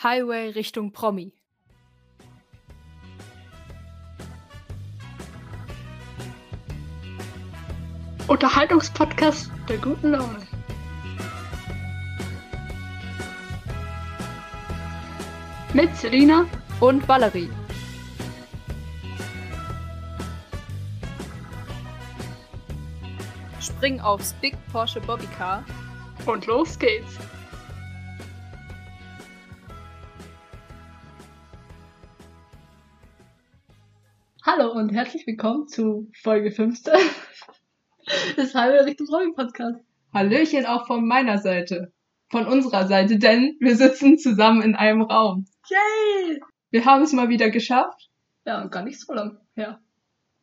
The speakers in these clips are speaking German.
Highway Richtung Promi. Unterhaltungspodcast der guten Laune. Mit Selina Und Valerie. Spring aufs Big Porsche Bobbycar. und los geht's. Hallo und herzlich willkommen zu Folge 15 des Halbe Richtung Rollen Podcast. Hallöchen auch von meiner Seite. Von unserer Seite, denn wir sitzen zusammen in einem Raum. Yay! Wir haben es mal wieder geschafft. Ja, gar nicht so lang her.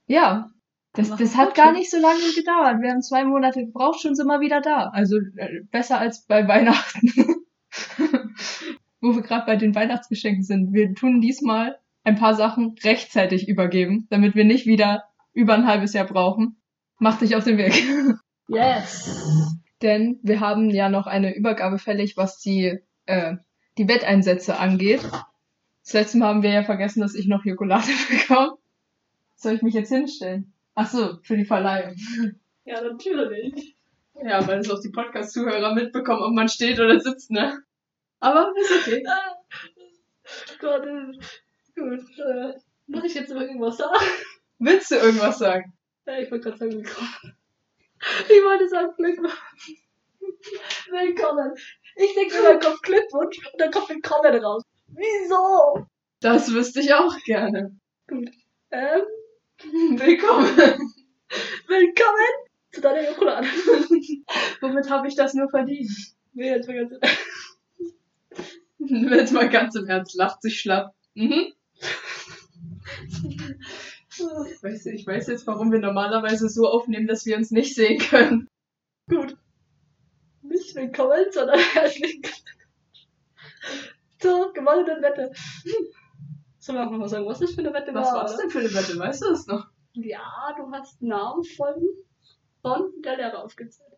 Ja. Das, das wir hat gar nicht so lange gedauert. Wir haben zwei Monate gebraucht, schon sind wir wieder da. Also äh, besser als bei Weihnachten. Wo wir gerade bei den Weihnachtsgeschenken sind. Wir tun diesmal ein paar Sachen rechtzeitig übergeben, damit wir nicht wieder über ein halbes Jahr brauchen. Mach dich auf den Weg. Yes! Denn wir haben ja noch eine Übergabe fällig, was die, äh, die Wetteinsätze angeht. Das letzte Mal haben wir ja vergessen, dass ich noch Jokolade bekomme. Soll ich mich jetzt hinstellen? Ach so, für die Verleihung. Ja, natürlich. Ja, weil es auch die Podcast-Zuhörer mitbekommen, ob man steht oder sitzt, ne? Aber ist okay. Gott, gut. Äh, muss ich jetzt irgendwas sagen? Willst du irgendwas sagen? Ja, ich wollte gerade sagen, willkommen. Ich wollte sagen, Glückwunsch. Willkommen. Ich denke immer, kommt Glückwunsch und dann kommt Willkommen raus. Wieso? Das wüsste ich auch gerne. Ähm, Willkommen. willkommen zu deiner Jokolade. Womit habe ich das nur verdient? Nee, jetzt mal ganz Jetzt mal ganz im Ernst, lacht sich schlapp. Mhm. Ich weiß, ich weiß jetzt, warum wir normalerweise so aufnehmen, dass wir uns nicht sehen können. Gut. Nicht willkommen, sondern Glückwunsch zur gewonnenen Wette. Sollen wir auch noch mal sagen, was das für eine Wette Was war? war's oder? denn für eine Wette? Weißt du das noch? Ja, du hast Namenfolgen von der Lehrer aufgezählt.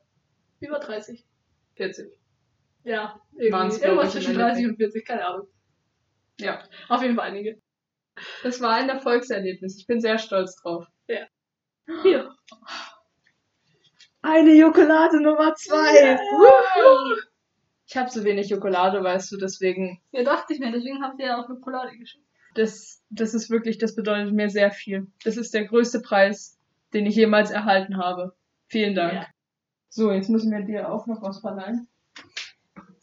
Über 30. 40. Ja, irgendwie. Irgendwas zwischen 30 Endeffekt. und 40, keine Ahnung. Ja. Auf jeden Fall einige. Das war ein Erfolgserlebnis. Ich bin sehr stolz drauf. Hier. Eine Jokolade Nummer 2. Woo! Ich habe so wenig Jokolade, weißt du, deswegen, Ja, dachte ich mir, deswegen habt ihr ja auch Jokolade geschickt. das, das ist wirklich, das bedeutet mir sehr viel. Das ist der größte Preis, den ich jemals erhalten habe. Vielen Dank. Ja. So, jetzt müssen wir dir auch noch was verleihen.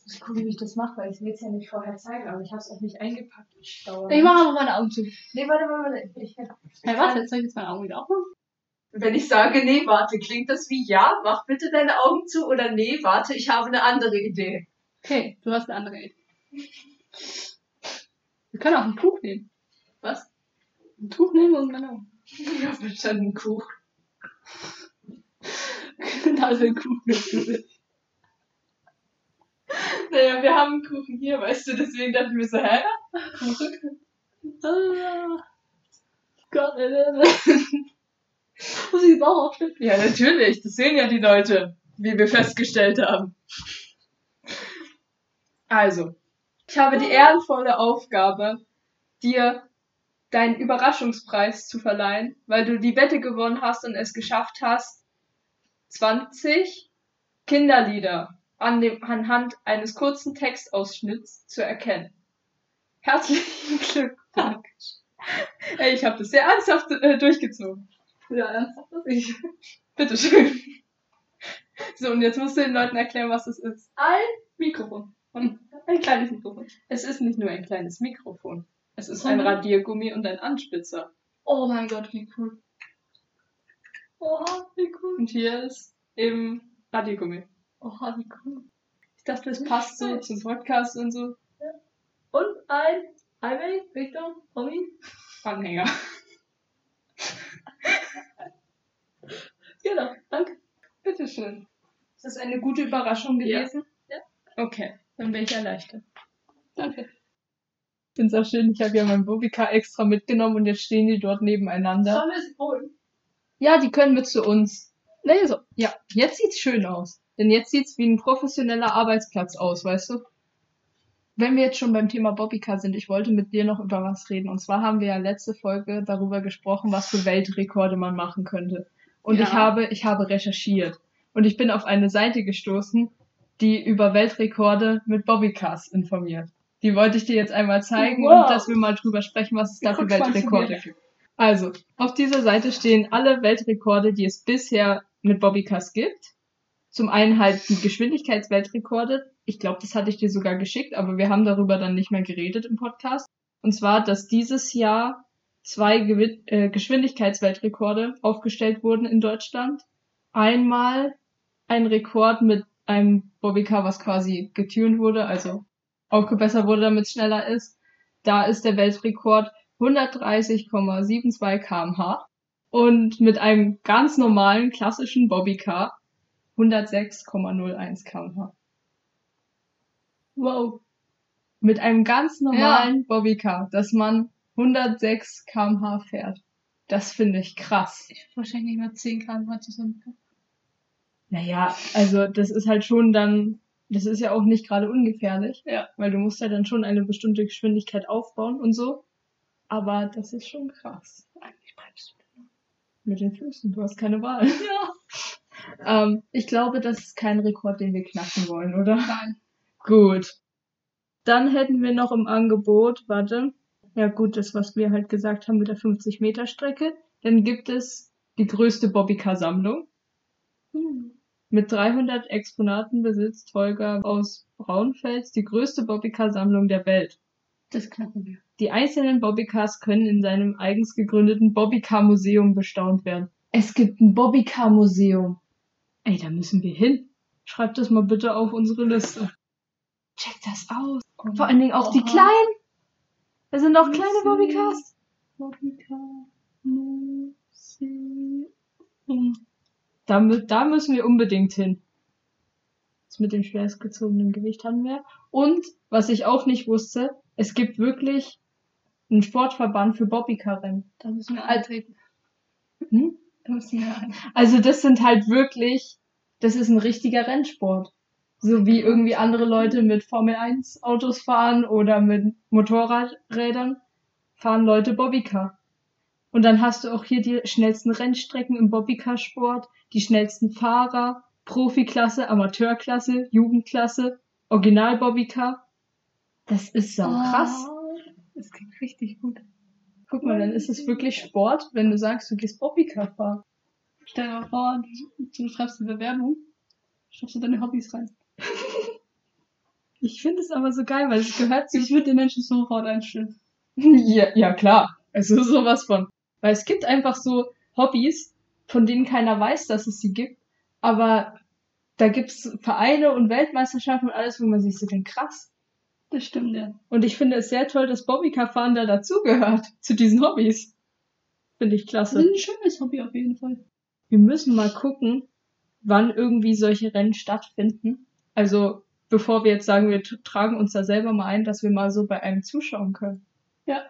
Ich gucke, wie ich das mache, weil ich will es ja nicht vorher zeigen, aber ich habe es auch nicht eingepackt. Ich, Ich mache aber meine Augen zu. Nee, warte, warte, warte. Ich, Hey, was? Jetzt soll ich jetzt meine Augen wieder aufmachen? Wenn ich sage, nee, warte, klingt das wie ja, mach bitte deine Augen zu oder nee, warte, ich habe eine andere Idee. Okay, du hast eine andere Idee. Wir können auch ein Tuch nehmen. Was? Ein Tuch nehmen und meine Augen. Ja, bitte einen Kuchen. da ist ein Kuchen. Naja, wir haben einen Kuchen hier, weißt du, deswegen dachte ich mir so, hä? Ah. Gott. Muss ich jetzt auch aufstellen? Ja, natürlich, das sehen ja die Leute, wie wir festgestellt haben. Also, ich habe die ehrenvolle Aufgabe, dir deinen Überraschungspreis zu verleihen, weil du die Wette gewonnen hast und es geschafft hast, 20 Kinderlieder an dem, anhand eines kurzen Textausschnitts zu erkennen. Herzlichen Glückwunsch. Ey, ich habe das sehr ernsthaft äh, durchgezogen. Ja, ernsthaft? Ich. Bitteschön. So, und jetzt musst du den Leuten erklären, was es ist. Ein Mikrofon. Und ein kleines Mikrofon. Es ist nicht nur ein kleines Mikrofon. Es ist ein Sondern? Radiergummi und ein Anspitzer. Oh mein Gott, wie cool. Oha, wie cool. Und hier ist eben Radiergummi. Oha, wie cool. Ich dachte, es passt so zum Podcast und so. Und ein Highway Richtung Promi. Anhänger. Genau, danke. Bitteschön. Ist das eine gute Überraschung Ja. gewesen? Ja. Okay, dann bin ich erleichtert. Danke. Ich finde es auch schön, ich habe ja mein Bobika extra mitgenommen und jetzt stehen die dort nebeneinander. Sollen wir es holen? Ja, die können mit zu uns. Nee, so. Ja, jetzt sieht's schön aus. Denn jetzt sieht's wie ein professioneller Arbeitsplatz aus, weißt du? wenn wir jetzt schon beim Thema Bobbycar sind, ich wollte mit dir noch über was reden. Und zwar haben wir ja letzte Folge darüber gesprochen, was für Weltrekorde man machen könnte. Und Ja. ich habe, ich habe recherchiert. Und ich bin auf eine Seite gestoßen, die über Weltrekorde mit Bobbycars informiert. Die wollte ich dir jetzt einmal zeigen Wow. und dass wir mal drüber sprechen, was es da für Weltrekorde gibt. Also, auf dieser Seite stehen alle Weltrekorde, die es bisher mit Bobbycars gibt. Zum einen halt die Geschwindigkeitsweltrekorde. Ich glaube, das hatte ich dir sogar geschickt, aber wir haben darüber dann nicht mehr geredet im Podcast. Und zwar, dass dieses Jahr zwei Gewi äh, Geschwindigkeitsweltrekorde aufgestellt wurden in Deutschland. Einmal ein Rekord mit einem Bobbycar, was quasi getuned wurde, also aufgebessert wurde, damit es schneller ist. Da ist der Weltrekord 130,72 kmh und mit einem ganz normalen klassischen Bobbycar 106,01 kmh. Wow. Mit einem ganz normalen Bobbycar, dass man 106 kmh fährt. Das finde ich krass. Ich wahrscheinlich nicht mal 10 km zusammen. Naja, also das ist halt schon dann, das ist ja auch nicht gerade ungefährlich. Ja. Weil du musst ja dann schon eine bestimmte Geschwindigkeit aufbauen und so. Aber das ist schon krass. Eigentlich bremst du. Mit den Füßen, du hast keine Wahl. Ja. Ähm, ich glaube, das ist kein Rekord, den wir knacken wollen, oder? Nein. Gut. Dann hätten wir noch im Angebot, warte, ja gut, das, was wir halt gesagt haben mit der 50-Meter-Strecke. Dann gibt es die größte Bobbycar-Sammlung. Mit 300 Exponaten besitzt Holger aus Braunfels die größte Bobbycar-Sammlung der Welt. Das knacken wir. Die einzelnen Bobbycars können in seinem eigens gegründeten Bobbycar-Museum bestaunt werden. Es gibt ein Bobbycar-Museum. Ey, da müssen wir hin. Schreibt das mal bitte auf unsere Liste. Check das aus. Vor allen Dingen auch die Oha. kleinen. Da sind auch kleine. Bobbycars. Bobbycar. Da, da müssen wir unbedingt hin. Das mit dem schwerstgezogenen Gewicht haben wir. Und, was ich auch nicht wusste, es gibt wirklich einen Sportverband für Bobbycar-Rennen. Da müssen wir eintreten. Hm? Also das sind halt wirklich, das ist ein richtiger Rennsport. So wie irgendwie andere Leute mit Formel 1 Autos fahren oder mit Motorradrädern fahren Leute Bobbycar. Und dann hast du auch hier die schnellsten Rennstrecken im Bobbycar-Sport, die schnellsten Fahrer, Profiklasse, Amateurklasse, Jugendklasse, Original Bobbycar. Das ist so krass. Oh, das klingt richtig gut. Guck mal, dann ist es wirklich Sport, wenn du sagst, du gehst Bobbycar fahren. Stell dir mal vor, du, schreibst eine Bewerbung, schreibst du deine Hobbys rein. Ich finde es aber so geil, weil es gehört zu Ich würde den Menschen sofort einstellen. Ja, ja, klar. Also sowas von. Weil es gibt einfach so Hobbys, von denen keiner weiß, dass es sie gibt. Aber da gibt's Vereine und Weltmeisterschaften und alles, wo man sich so denkt, krass. Das stimmt, ja. Und ich finde es sehr toll, dass Bobbycar-Fahren da dazugehört, zu diesen Hobbys. Finde ich Das ist klasse. ein schönes Hobby auf jeden Fall. Wir müssen mal gucken, wann irgendwie solche Rennen stattfinden. Also, bevor wir jetzt sagen, wir tragen uns da selber mal ein, dass wir mal so bei einem zuschauen können. Ja.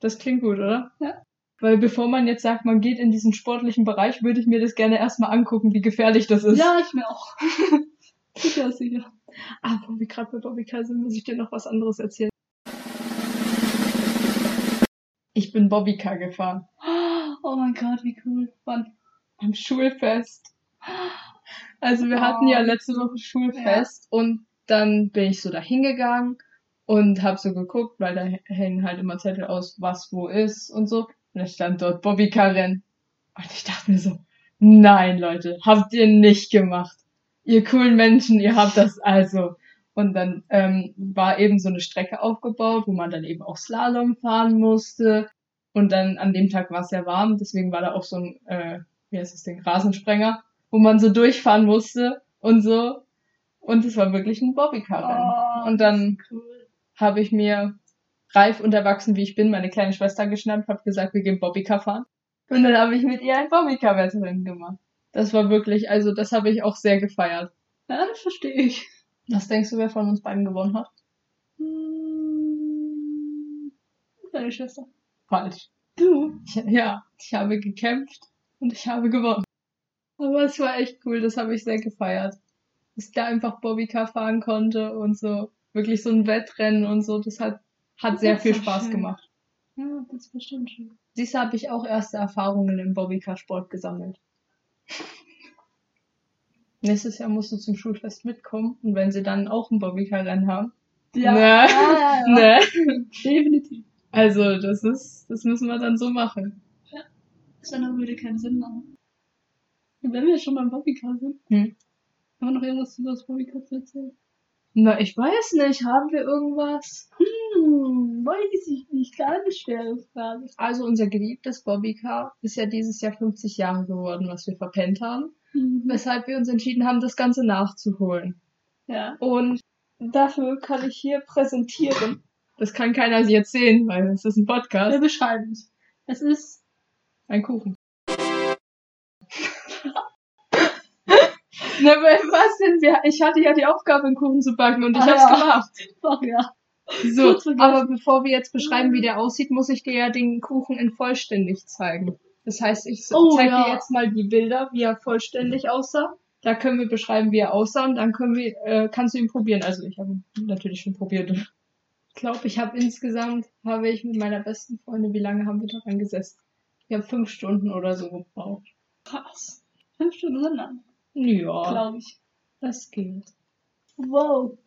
Das klingt gut, oder? Ja. Weil bevor man jetzt sagt, man geht in diesen sportlichen Bereich, würde ich mir das gerne erstmal angucken, wie gefährlich das ist. Ja, ich mir auch. sicher, sicher. Ah, wo wir gerade bei Bobbycar sind, muss ich dir noch was anderes erzählen. Ich bin Bobbycar gefahren. Oh mein Gott, wie cool. Wann? Am Schulfest. Also wir hatten Oh. ja letzte Woche Schulfest und dann bin ich so da hingegangen und habe so geguckt, weil da hängen halt immer Zettel aus, was wo ist und so. Und da stand dort Bobbycar-Rennen. Und ich dachte mir so, nein Leute, habt ihr nicht gemacht. Ihr coolen Menschen, ihr habt das also. Und dann ähm, war eben so eine Strecke aufgebaut, wo man dann eben auch Slalom fahren musste. Und dann an dem Tag war es sehr warm, deswegen war da auch so ein, äh, wie heißt das Ding, Rasensprenger, wo man so durchfahren musste und so. Und es war wirklich ein Bobbycar-Rennen. Oh, und dann cool. habe ich mir reif und erwachsen, wie ich bin, meine kleine Schwester geschnappt, habe gesagt, wir gehen Bobbycar fahren. Und dann habe ich mit ihr ein Bobbycar-Wettrennen gemacht. Das war wirklich, also das habe ich auch sehr gefeiert. Ja, das verstehe ich. Was denkst du, wer von uns beiden gewonnen hat? Hm, Deine Schwester. Falsch. Du. Ich, ja, ich habe gekämpft und ich habe gewonnen. Aber es war echt cool, das habe ich sehr gefeiert. Dass ich da einfach Bobbycar fahren konnte und so. Wirklich so ein Wettrennen und so. Das hat, hat sehr Das viel ist doch Spaß schön. gemacht. Ja, das ist bestimmt schön. Siehst du, habe ich auch erste Erfahrungen im Bobbycar-Sport gesammelt. Nächstes Jahr musst du zum Schulfest mitkommen und wenn sie dann auch ein Bobbycar-Rennen haben. Ja, Ne? ja, ja, ja. Ne? definitiv. Also, das ist, das müssen wir dann so machen. Das andere würde keinen Sinn machen. Und wenn wir schon beim Bobbycar sind, Hm. haben wir noch irgendwas über das Bobbycar zu erzählen? Na, ich weiß nicht, haben wir irgendwas? Hm, weiß ich nicht. Keine schwere Frage. Also, unser geliebtes Bobbycar ist ja dieses Jahr 50 Jahre geworden, was wir verpennt haben. Mhm. Weshalb wir uns entschieden haben, das Ganze nachzuholen. Ja. Und dafür kann ich hier präsentieren. Das kann keiner jetzt sehen, weil es ist ein Wir Podcast. beschreiben es. Es ist Ein Kuchen. Na, was denn? Wir- Ich hatte ja die Aufgabe, einen Kuchen zu backen und ich Ah, hab's ja. gemacht. Ach ja. So, aber bevor wir jetzt beschreiben, wie der aussieht, muss ich dir ja den Kuchen in vollständig zeigen. Das heißt, ich Oh, zeige ja. dir jetzt mal die Bilder, wie er vollständig aussah. Da können wir beschreiben, wie er aussah und dann können wir, äh, kannst du ihn probieren. Also ich habe ihn natürlich schon probiert. Ich glaube, ich habe insgesamt, habe ich mit meiner besten Freundin, wie lange haben wir daran gesessen? Wir haben fünf Stunden oder so gebraucht. Krass. Fünf Stunden sind lang, Ja, glaube ich. das geht. Wow.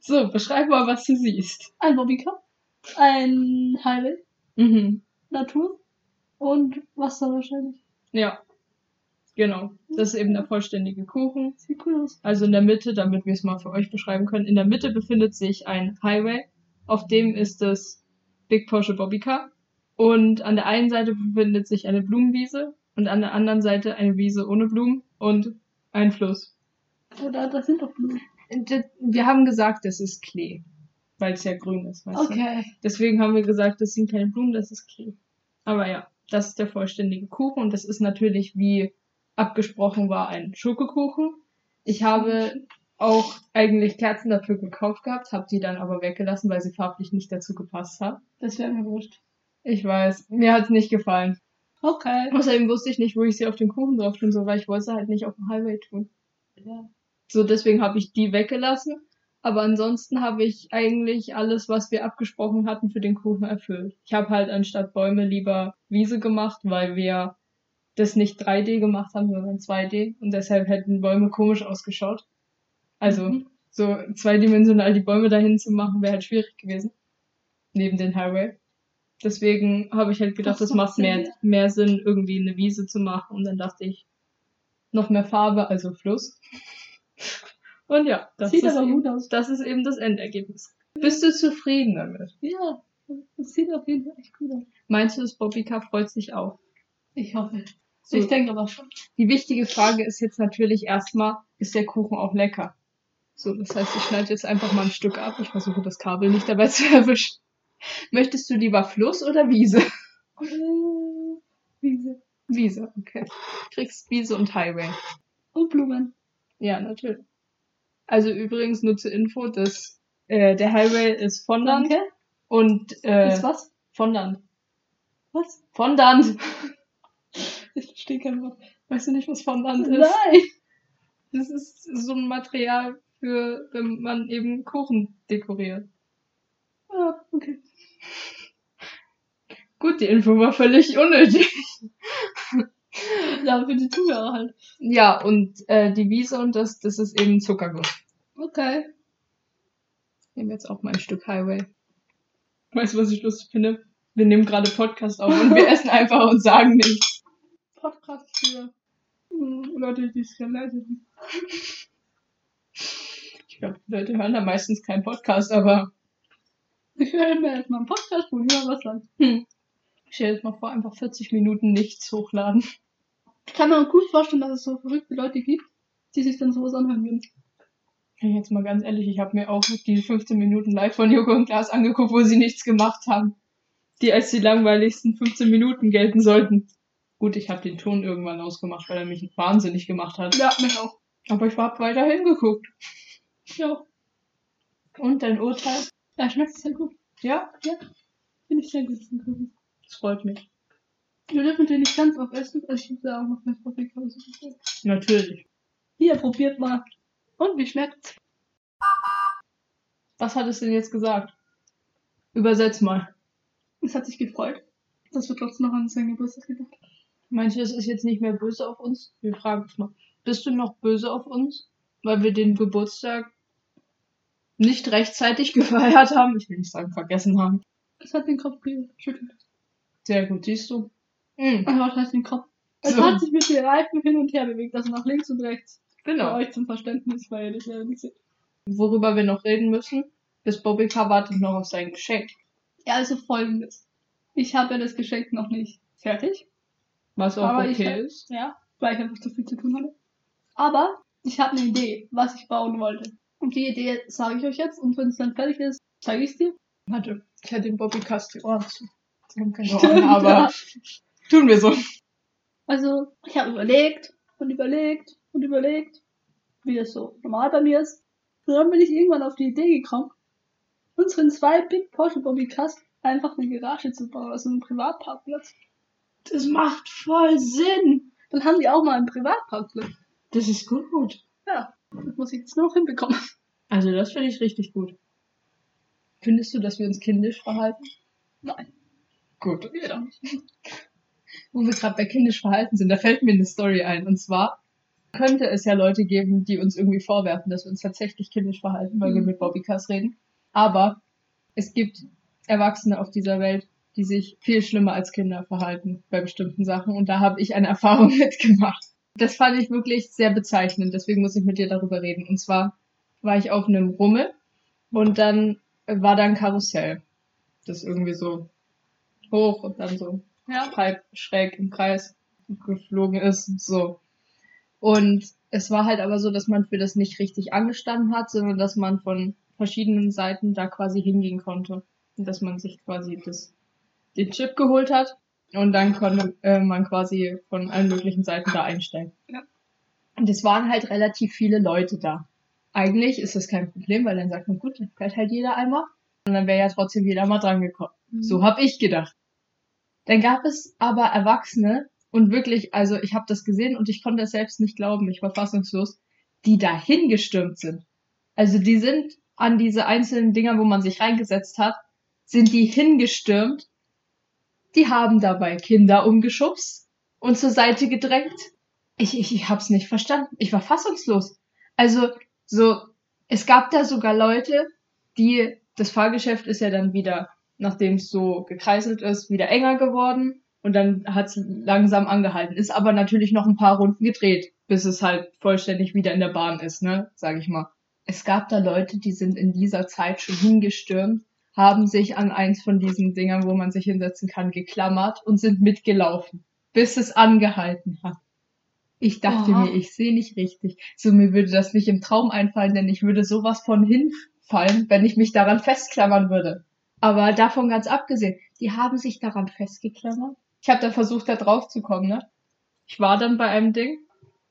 So, beschreib mal, was du siehst. Ein Bobbycar, ein Highway, Mhm. Natur und Wasser wahrscheinlich. Ja, genau. Das ist eben der vollständige Kuchen. Sieht cool aus. Also in der Mitte, damit wir es mal für euch beschreiben können, in der Mitte befindet sich ein Highway, auf dem ist das Big Porsche Bobbycar und an der einen Seite befindet sich eine Blumenwiese und an der anderen Seite eine Wiese ohne Blumen und ein Fluss. Oder das sind doch Blumen. Wir haben gesagt, das ist Klee, weil es ja grün ist. Weißt Du? Okay. Deswegen haben wir gesagt, das sind keine Blumen, das ist Klee. Aber ja, das ist der vollständige Kuchen und das ist natürlich, wie abgesprochen war, ein Schokokuchen. Ich habe auch eigentlich Kerzen dafür gekauft gehabt, habe die dann aber weggelassen, weil sie farblich nicht dazu gepasst hat. Das wäre mir wurscht. Ich weiß, mir hat's nicht gefallen. Okay. Außerdem wusste ich nicht, wo ich sie auf den Kuchen drauf tun soll, weil ich wollte sie halt nicht auf dem Highway tun. Ja. So, deswegen habe ich die weggelassen. Aber ansonsten habe ich eigentlich alles, was wir abgesprochen hatten, für den Kuchen erfüllt. Ich habe halt anstatt Bäume lieber Wiese gemacht, weil wir das nicht 3D gemacht haben, sondern 2D. Und deshalb hätten Bäume komisch ausgeschaut. Also, Mhm. so zweidimensional die Bäume dahin zu machen, wäre halt schwierig gewesen. Neben den Highway. Deswegen habe ich halt gedacht, Das das macht Sinn, mehr, mehr Sinn, irgendwie eine Wiese zu machen. Und dann dachte ich, noch mehr Farbe, also Fluss. Und ja, das, Sieht ist, aber eben, gut aus. das ist eben das Endergebnis. Bist du zufrieden damit? Ja. Das sieht auf jeden Fall echt gut aus. Meinst du, das Bobbycar freut sich auch? Ich hoffe. So, Ich denke aber schon. die wichtige Frage ist jetzt natürlich erstmal, ist der Kuchen auch lecker? So, das heißt, ich schneide jetzt einfach mal ein Stück ab. Ich versuche das Kabel nicht dabei zu erwischen. Möchtest du lieber Fluss oder Wiese? Äh, Wiese. Wiese, okay. Kriegst Wiese und Highway. Und Blumen. Ja, natürlich. Also übrigens nur zur Info, dass äh, der Highway ist Fondant Danke. und äh, Ist was? Fondant. Was? Fondant. Ich verstehe kein Wort. Weißt du nicht, was Fondant ist? Nein. Das ist so ein Material für, wenn man eben Kuchen dekoriert. Ah, okay. Gut, die Info war völlig unnötig. Ja, für die Zuhörer halt. Ja, und äh, die Wiese und das, das ist eben Zuckerguss. Okay. Ich nehme jetzt auch mal ein Stück Highway. Weißt du, was ich lustig finde? Wir nehmen gerade Podcast auf und wir essen einfach und sagen nichts. Podcast für hm, Leute, die es gerne leiden. Ich glaube, die Leute hören da meistens keinen Podcast, aber Ich höre mir jetzt mal einen Podcast, wo jemand was sagt. hm. Ich stell jetzt mal vor, einfach 40 Minuten nichts hochladen. Ich kann mir gut vorstellen, dass es so verrückte Leute gibt, die sich dann sowas anhören würden. Jetzt mal ganz ehrlich, ich habe mir auch die 15 Minuten live von Joko und Klaas angeguckt, wo sie nichts gemacht haben. Die als die langweiligsten 15 Minuten gelten sollten. Gut, ich habe den Ton irgendwann ausgemacht, weil er mich wahnsinnig gemacht hat. Ja, mich auch. Aber ich habe weiter hingeguckt. Ja. Und dein Urteil? Ja, schmeckt sehr gut. Ja, Finde ich sehr gut. das freut mich. Wir dürfen den nicht ganz aufessen, also ich habe da auch noch mehr Paprika. Natürlich. Hier, probiert mal. Und wie schmeckt's? Was hat es denn jetzt gesagt? Übersetz mal. Es hat sich gefreut, dass wir trotzdem noch an seinen Geburtstag gedacht haben. Meinst du, es ist jetzt nicht mehr böse auf uns? Wir fragen es mal. Bist du noch böse auf uns? Weil wir den Geburtstag nicht rechtzeitig gefeiert haben? Ich will nicht sagen, vergessen haben. Es hat den Kopf geschüttelt. Sehr gut, siehst du? Mhm. Aber was heißt den Kopf? Es So. hat sich mit den Reifen hin und her bewegt, also nach links und rechts. Für Genau. euch zum Verständnis, weil ihr das ja nicht seht. Worüber wir noch reden müssen, bis Bobby K. wartet noch auf sein Geschenk. Ja, also folgendes. Ich habe ja das Geschenk noch nicht fertig. Was auch Aber ich okay hab- ist. Ja, weil ich einfach zu viel zu tun hatte. Aber ich habe eine Idee, was ich bauen wollte. Und die Idee sage ich euch jetzt und wenn es dann fertig ist, zeige ich es dir. Warte, ich hätte den Bobby Cast die Ohren zu. Sie haben keine Ohren, aber. Tun wir so. Also, ich habe überlegt und überlegt und überlegt, wie das so normal bei mir ist. Und dann bin ich irgendwann auf die Idee gekommen, unseren zwei Big Porsche Bobby Cast einfach eine Garage zu bauen, also einen Privatparkplatz. Das macht voll Sinn. Dann haben die auch mal einen Privatparkplatz. Das ist gut. Ja, das muss ich jetzt noch hinbekommen. Also das finde ich richtig gut. Findest du, dass wir uns kindisch verhalten? Nein, Gut. geht auch nicht. Wo wir gerade bei kindisch verhalten sind, da fällt mir eine Story ein. Und zwar könnte es ja Leute geben, die uns irgendwie vorwerfen, dass wir uns tatsächlich kindisch verhalten, weil wir Mhm. mit Bobbycars reden. Aber es gibt Erwachsene auf dieser Welt, die sich viel schlimmer als Kinder verhalten bei bestimmten Sachen. Und da habe ich eine Erfahrung mitgemacht. Das fand ich wirklich sehr bezeichnend. Deswegen muss ich mit dir darüber reden. Und zwar war ich auf einem Rummel und dann war da ein Karussell. Das irgendwie so hoch und dann so Ja. schräg im Kreis geflogen ist, so. Und es war halt aber so, dass man für das nicht richtig angestanden hat, sondern dass man von verschiedenen Seiten da quasi hingehen konnte. Und dass man sich quasi das, den Chip geholt hat und dann konnte äh, man quasi von allen möglichen Seiten da einsteigen. Ja. Und es waren halt relativ viele Leute da. Eigentlich ist das kein Problem, weil dann sagt man, gut, dann fährt halt jeder einmal. Und dann wäre ja trotzdem jeder mal dran gekommen. So habe ich gedacht. Dann gab es aber Erwachsene und wirklich, also ich habe das gesehen und ich konnte es selbst nicht glauben, ich war fassungslos, die dahin gestürmt sind. Also die sind an diese einzelnen Dinger, wo man sich reingesetzt hat, sind die hingestürmt. Die haben dabei Kinder umgeschubst und zur Seite gedrängt. Ich, ich, ich hab's nicht verstanden. Ich war fassungslos. Also so, es gab da sogar Leute, die, das Fahrgeschäft ist ja dann wieder nachdem es so gekreiselt ist, wieder enger geworden und dann hat es langsam angehalten. Ist aber natürlich noch ein paar Runden gedreht, bis es halt vollständig wieder in der Bahn ist, ne, sag ich mal. Es gab da Leute, die sind in dieser Zeit schon hingestürmt, haben sich an eins von diesen Dingern, wo man sich hinsetzen kann, geklammert und sind mitgelaufen, bis es angehalten hat. Ich dachte Oha. mir, ich sehe nicht richtig. So mir würde das nicht im Traum einfallen, denn ich würde sowas von hinfallen, wenn ich mich daran festklammern würde. Aber davon ganz abgesehen, die haben sich daran festgeklammert. Ich habe dann versucht, da drauf zu kommen, ne? Ich war dann bei einem Ding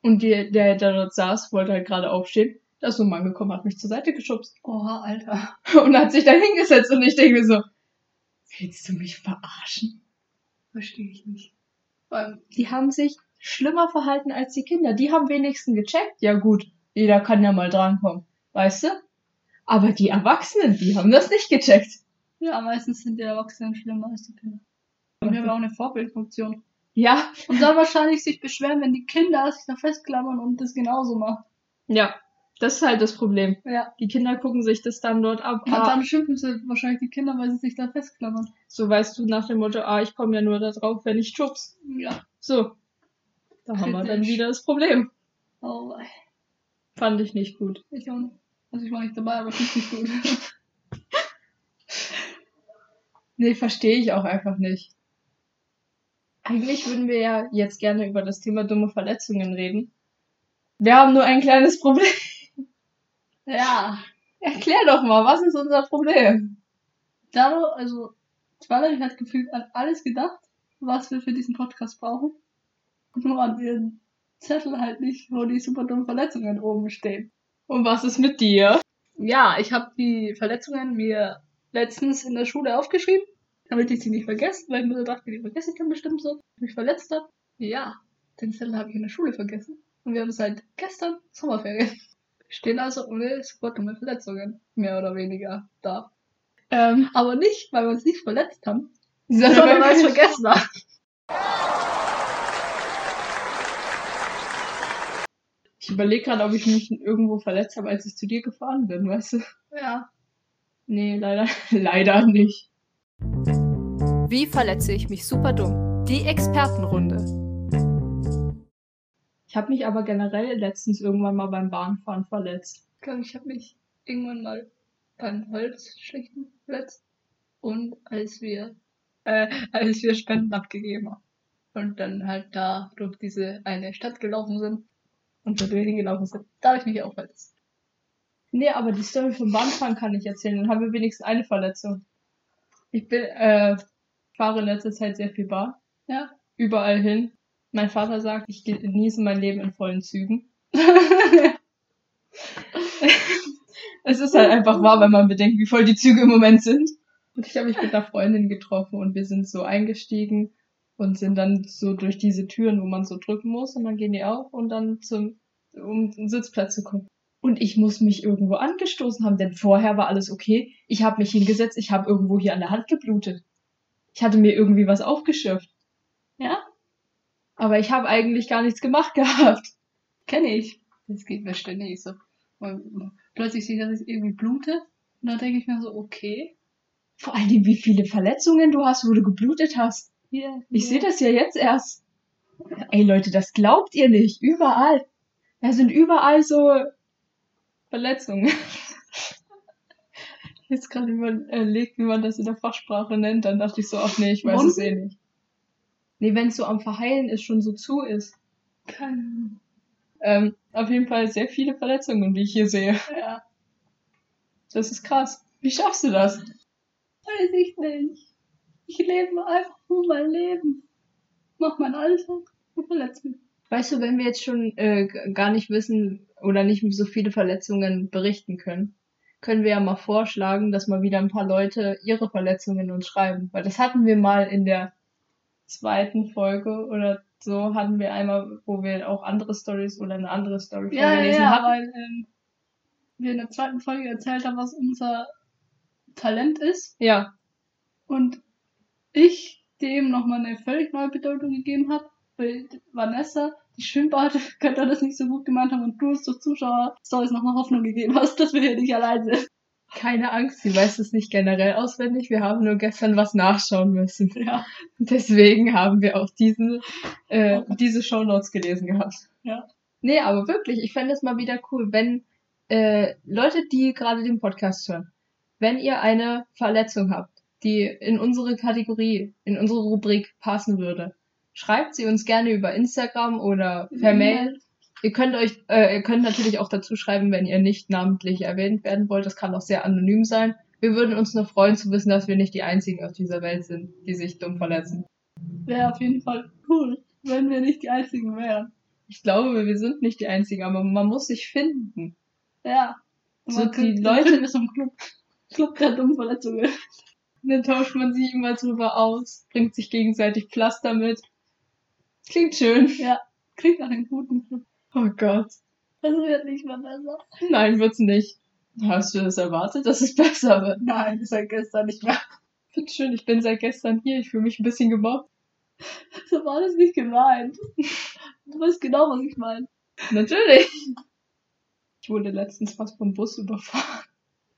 und die, der, der dort saß, wollte halt gerade aufstehen. Da ist so ein Mann gekommen, hat mich zur Seite geschubst Oha, Alter. und hat sich dann hingesetzt und ich denke mir so, willst du mich verarschen? Verstehe ich nicht. Weil, Die haben sich schlimmer verhalten als die Kinder. Die haben wenigstens gecheckt. Ja gut, jeder kann ja mal drankommen. Weißt du? Aber die Erwachsenen, die haben das nicht gecheckt. Ja, meistens sind die Erwachsenen schlimmer als die Kinder. Und wir haben auch eine Vorbildfunktion. Ja, Und dann wahrscheinlich sich beschweren, wenn die Kinder sich da festklammern und das genauso machen. ja, das ist halt das Problem. Ja. Die Kinder gucken sich das dann dort ab. Und Ah, dann schimpfen sie wahrscheinlich die Kinder, weil sie sich da festklammern. so weißt du nach dem Motto, ah, ich komme ja nur da drauf, wenn ich schubs. Ja. So. Da haben wir dann wieder das Problem. Oh. Fand ich nicht gut. ich auch nicht. Also ich war nicht dabei, aber ich finde nicht gut. Nee, verstehe ich auch einfach nicht. Eigentlich würden wir ja jetzt gerne über das Thema dumme Verletzungen reden. Wir haben nur ein kleines Problem. ja. Erklär doch mal, was ist unser Problem? Daro, also, Valerie hat gefühlt an alles gedacht, was wir für diesen Podcast brauchen. Nur an ihren Zettel halt nicht, wo die super dummen Verletzungen oben stehen. Und was ist mit dir? Ja, ich habe die Verletzungen mir letztens in der Schule aufgeschrieben, damit ich sie nicht vergesse, weil ich mir so dachte, die vergesse ich dann bestimmt so, wenn ich mich verletzt habe. Ja, den Zettel habe ich in der Schule vergessen. Und wir haben seit gestern Sommerferien. Stehen also ohne super dumme Verletzungen, mehr oder weniger, da. Ähm, aber nicht, weil wir uns nicht verletzt haben, sondern weil wir es vergessen haben. Ich überlege gerade, ob ich mich irgendwo verletzt habe, als ich zu dir gefahren bin, weißt du? Ja. Nee, leider, leider nicht. Wie verletze ich mich super dumm? Die Expertenrunde. Ich habe mich aber generell letztens irgendwann mal beim Bahnfahren verletzt. Ich glaube, ich habe mich irgendwann mal beim Holzschlichten verletzt. Und als wir, äh, als wir Spenden abgegeben haben. Und dann halt da durch diese eine Stadt gelaufen sind und da hingelaufen sind. Da habe ich mich auch verletzt. Nee, aber die Story vom Bahnfahren kann ich erzählen. Dann haben wir wenigstens eine Verletzung. Ich bin, äh, fahre in letzter Zeit sehr viel Bahn. Ja. Überall hin. Mein Vater sagt, ich genieße mein Leben in vollen Zügen. es ist halt einfach wahr, wenn man bedenkt, wie voll die Züge im Moment sind. Und ich habe mich mit einer Freundin getroffen und wir sind so eingestiegen und sind dann so durch diese Türen, wo man so drücken muss und dann gehen die auf und dann zum, um einen Sitzplatz zu kommen. Und ich muss mich irgendwo angestoßen haben, denn vorher war alles okay. Ich habe mich hingesetzt, ich habe irgendwo hier an der Hand geblutet. Ich hatte mir irgendwie was aufgeschürft. Ja, Aber ich habe eigentlich gar nichts gemacht gehabt. kenne ich. Das geht mir ständig so. Und plötzlich sehe ich, dass ich irgendwie blute. Und dann denke ich mir so, okay. Vor allem, wie viele Verletzungen du hast, wo du geblutet hast. Hier, Ich hier. sehe das ja jetzt erst. Ey Leute, das glaubt ihr nicht. Überall. Da sind überall so Verletzungen. Jetzt gerade überlegt, wie man das in der Fachsprache nennt, dann dachte ich so, ach nee, ich weiß es eh nicht. Nee, wenn es so am Verheilen ist, schon so zu ist. Keine Ahnung. Ähm, auf jeden Fall sehr viele Verletzungen, die ich hier sehe. Ja. Das ist krass. Wie schaffst du das? Weiß ich nicht. Ich lebe einfach nur mein Leben. Mach mein Alltag und verletze mich. Weißt du, wenn wir jetzt schon äh, gar nicht wissen oder nicht so viele Verletzungen berichten können, können wir ja mal vorschlagen, dass mal wieder ein paar Leute ihre Verletzungen uns schreiben. Weil das hatten wir mal in der zweiten Folge oder so hatten wir einmal, wo wir auch andere Stories oder eine andere Story Ja, vorgelesen ja, hatten. weil ähm, wir in der zweiten Folge erzählt haben, was unser Talent ist. Ja, Und ich dem nochmal eine völlig neue Bedeutung gegeben habe. Weil Vanessa, die Schwimmbade, könnte das nicht so gut gemeint haben und du es durch Zuschauer Stories nochmal Hoffnung gegeben hast, dass wir hier nicht allein sind. keine Angst, sie weiß es nicht generell auswendig. Wir haben nur gestern was nachschauen müssen. Ja. Deswegen haben wir auch diesen, äh, diese Shownotes gelesen gehabt. Ja. Nee, aber wirklich, ich fände es mal wieder cool, wenn äh, Leute, die gerade den Podcast hören, wenn ihr eine Verletzung habt, die in unsere Kategorie, in unsere Rubrik passen würde, schreibt sie uns gerne über Instagram oder per Mail. Ihr könnt euch, äh, ihr könnt natürlich auch dazu schreiben, wenn ihr nicht namentlich erwähnt werden wollt. Das kann auch sehr anonym sein. Wir würden uns nur freuen zu wissen, dass wir nicht die einzigen auf dieser Welt sind, die sich dumm verletzen. Wäre auf jeden Fall cool, wenn wir nicht die einzigen wären. Ich glaube, wir sind nicht die einzigen, aber man muss sich finden. Ja. So die Leute- wir zum Club. Club der dummen Verletzungen. Und dann tauscht man sich immer drüber aus, bringt sich gegenseitig Pflaster mit. Klingt schön. Ja. Klingt nach einem guten Club. Oh Gott. Das wird nicht mehr besser. Nein, wird's nicht. Hast du das erwartet, dass es besser wird? Nein, ja gestern nicht mehr. Bitte schön, ich bin seit gestern hier. Ich fühle mich ein bisschen gemobbt. So war das nicht gemeint. Du weißt genau, was ich meine. Natürlich. Ich wurde letztens fast vom Bus überfahren.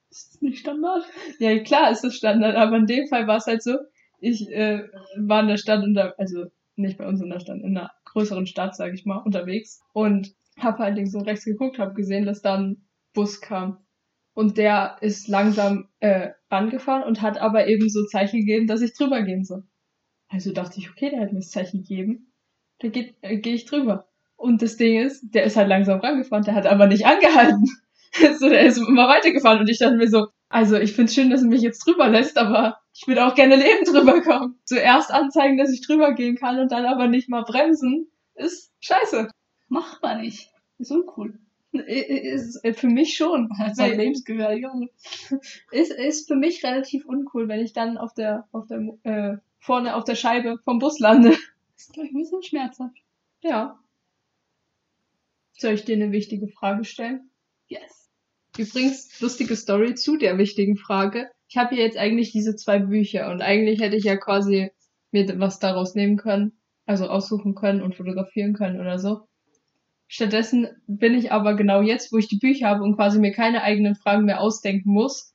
Ist das nicht Standard? Ja, klar ist das Standard, aber in dem Fall war es halt so, ich äh, war in der Stadt unter, also nicht bei uns in der Stadt, in einer größeren Stadt, sag ich mal, unterwegs und habe halt links und rechts geguckt, habe gesehen, dass da ein Bus kam und der ist langsam äh, rangefahren und hat aber eben so Zeichen gegeben, dass ich drüber gehen soll. Also dachte ich, okay, der hat mir das Zeichen gegeben, da geht, äh, gehe ich drüber. Und das Ding ist, der ist halt langsam rangefahren, der hat aber nicht angehalten. so, der ist immer weitergefahren und ich dachte mir so, also ich find's schön, dass er mich jetzt drüber lässt, aber ich würde auch gerne lebend drüber kommen. Zuerst anzeigen, dass ich drüber gehen kann und dann aber nicht mal bremsen, ist scheiße. Macht man nicht. Ist uncool. I- i- Ist äh, für mich schon. Ist halt lebensgefährlich. Junge. Ist, ist für mich relativ uncool, wenn ich dann auf der, auf der, äh, vorne auf der Scheibe vom Bus lande. Das ist, glaube ich, ein bisschen schmerzhaft. Ja. Soll ich dir eine wichtige Frage stellen? Yes. Übrigens, lustige Story zu der wichtigen Frage. Ich habe hier jetzt eigentlich diese zwei Bücher und eigentlich hätte ich ja quasi mir was daraus nehmen können, also aussuchen können und fotografieren können oder so. Stattdessen bin ich aber genau jetzt, wo ich die Bücher habe und quasi mir keine eigenen Fragen mehr ausdenken muss,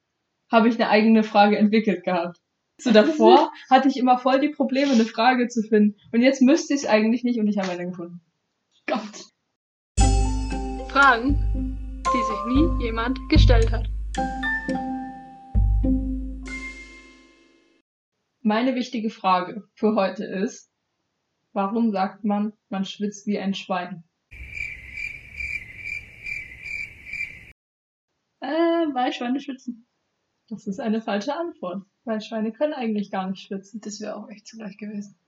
habe ich eine eigene Frage entwickelt gehabt. So davor hatte ich immer voll die Probleme, eine Frage zu finden. Und jetzt müsste ich es eigentlich nicht und ich habe eine gefunden. Gott. Fragen, die sich nie jemand gestellt hat. Meine wichtige Frage für heute ist, warum sagt man, man schwitzt wie ein Schwein? Äh, weil Schweine schwitzen. Das ist eine falsche Antwort, weil Schweine können eigentlich gar nicht schwitzen. Das wäre auch echt zu leicht gewesen.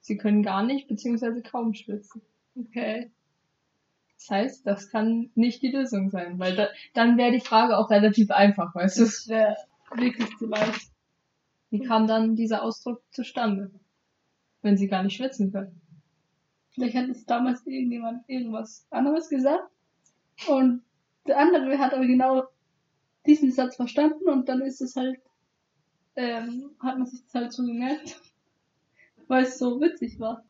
Sie können gar nicht bzw. kaum schwitzen. Okay. Das heißt, das kann nicht die Lösung sein, weil da, dann wäre die Frage auch relativ einfach, weißt du? Das wäre wirklich zu leicht. Wie kam dann dieser Ausdruck zustande, wenn sie gar nicht schwitzen können? Vielleicht hat es damals irgendjemand irgendwas anderes gesagt. Und der andere hat aber genau diesen Satz verstanden und dann ist es halt, ähm, hat man sich das halt so gemerkt. Weil es so witzig war.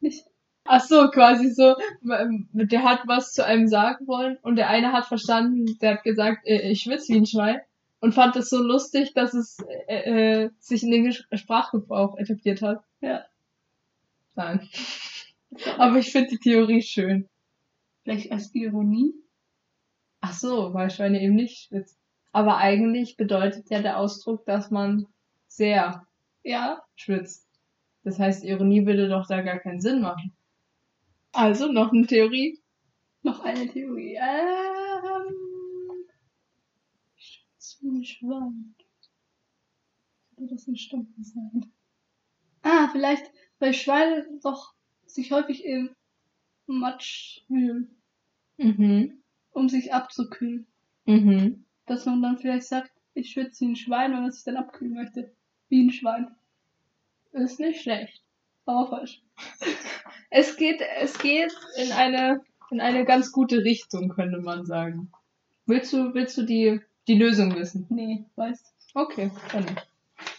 Nicht? Ach so, quasi so, ähm, der hat was zu einem sagen wollen und der eine hat verstanden, der hat gesagt, äh, ich schwitze wie ein Schwein und fand es so lustig, dass es äh, äh, sich in den Sprachgebrauch etabliert hat. Ja. Nein. Aber ich finde die Theorie schön. Vielleicht als Ironie. Ach so, weil Schweine eben nicht schwitzen. Aber eigentlich bedeutet ja der Ausdruck, dass man sehr Ja. schwitzt. Das heißt, Ironie würde doch da gar keinen Sinn machen. Also noch eine Theorie. Noch eine Theorie. Ähm. Zum Schwein. Würde das ein Stunden sein? Ah, vielleicht, weil Schweine doch sich häufig im Matsch wühlen, Mhm. um sich abzukühlen. Mhm. Dass man dann vielleicht sagt, ich schwitze wie ein Schwein, wenn man sich dann abkühlen möchte. Wie ein Schwein. Ist nicht schlecht. Aber falsch. Es geht, es geht in eine, in eine ganz gute Richtung, könnte man sagen. Willst du, willst du die, die Lösung wissen? Nee, weißt Okay, dann,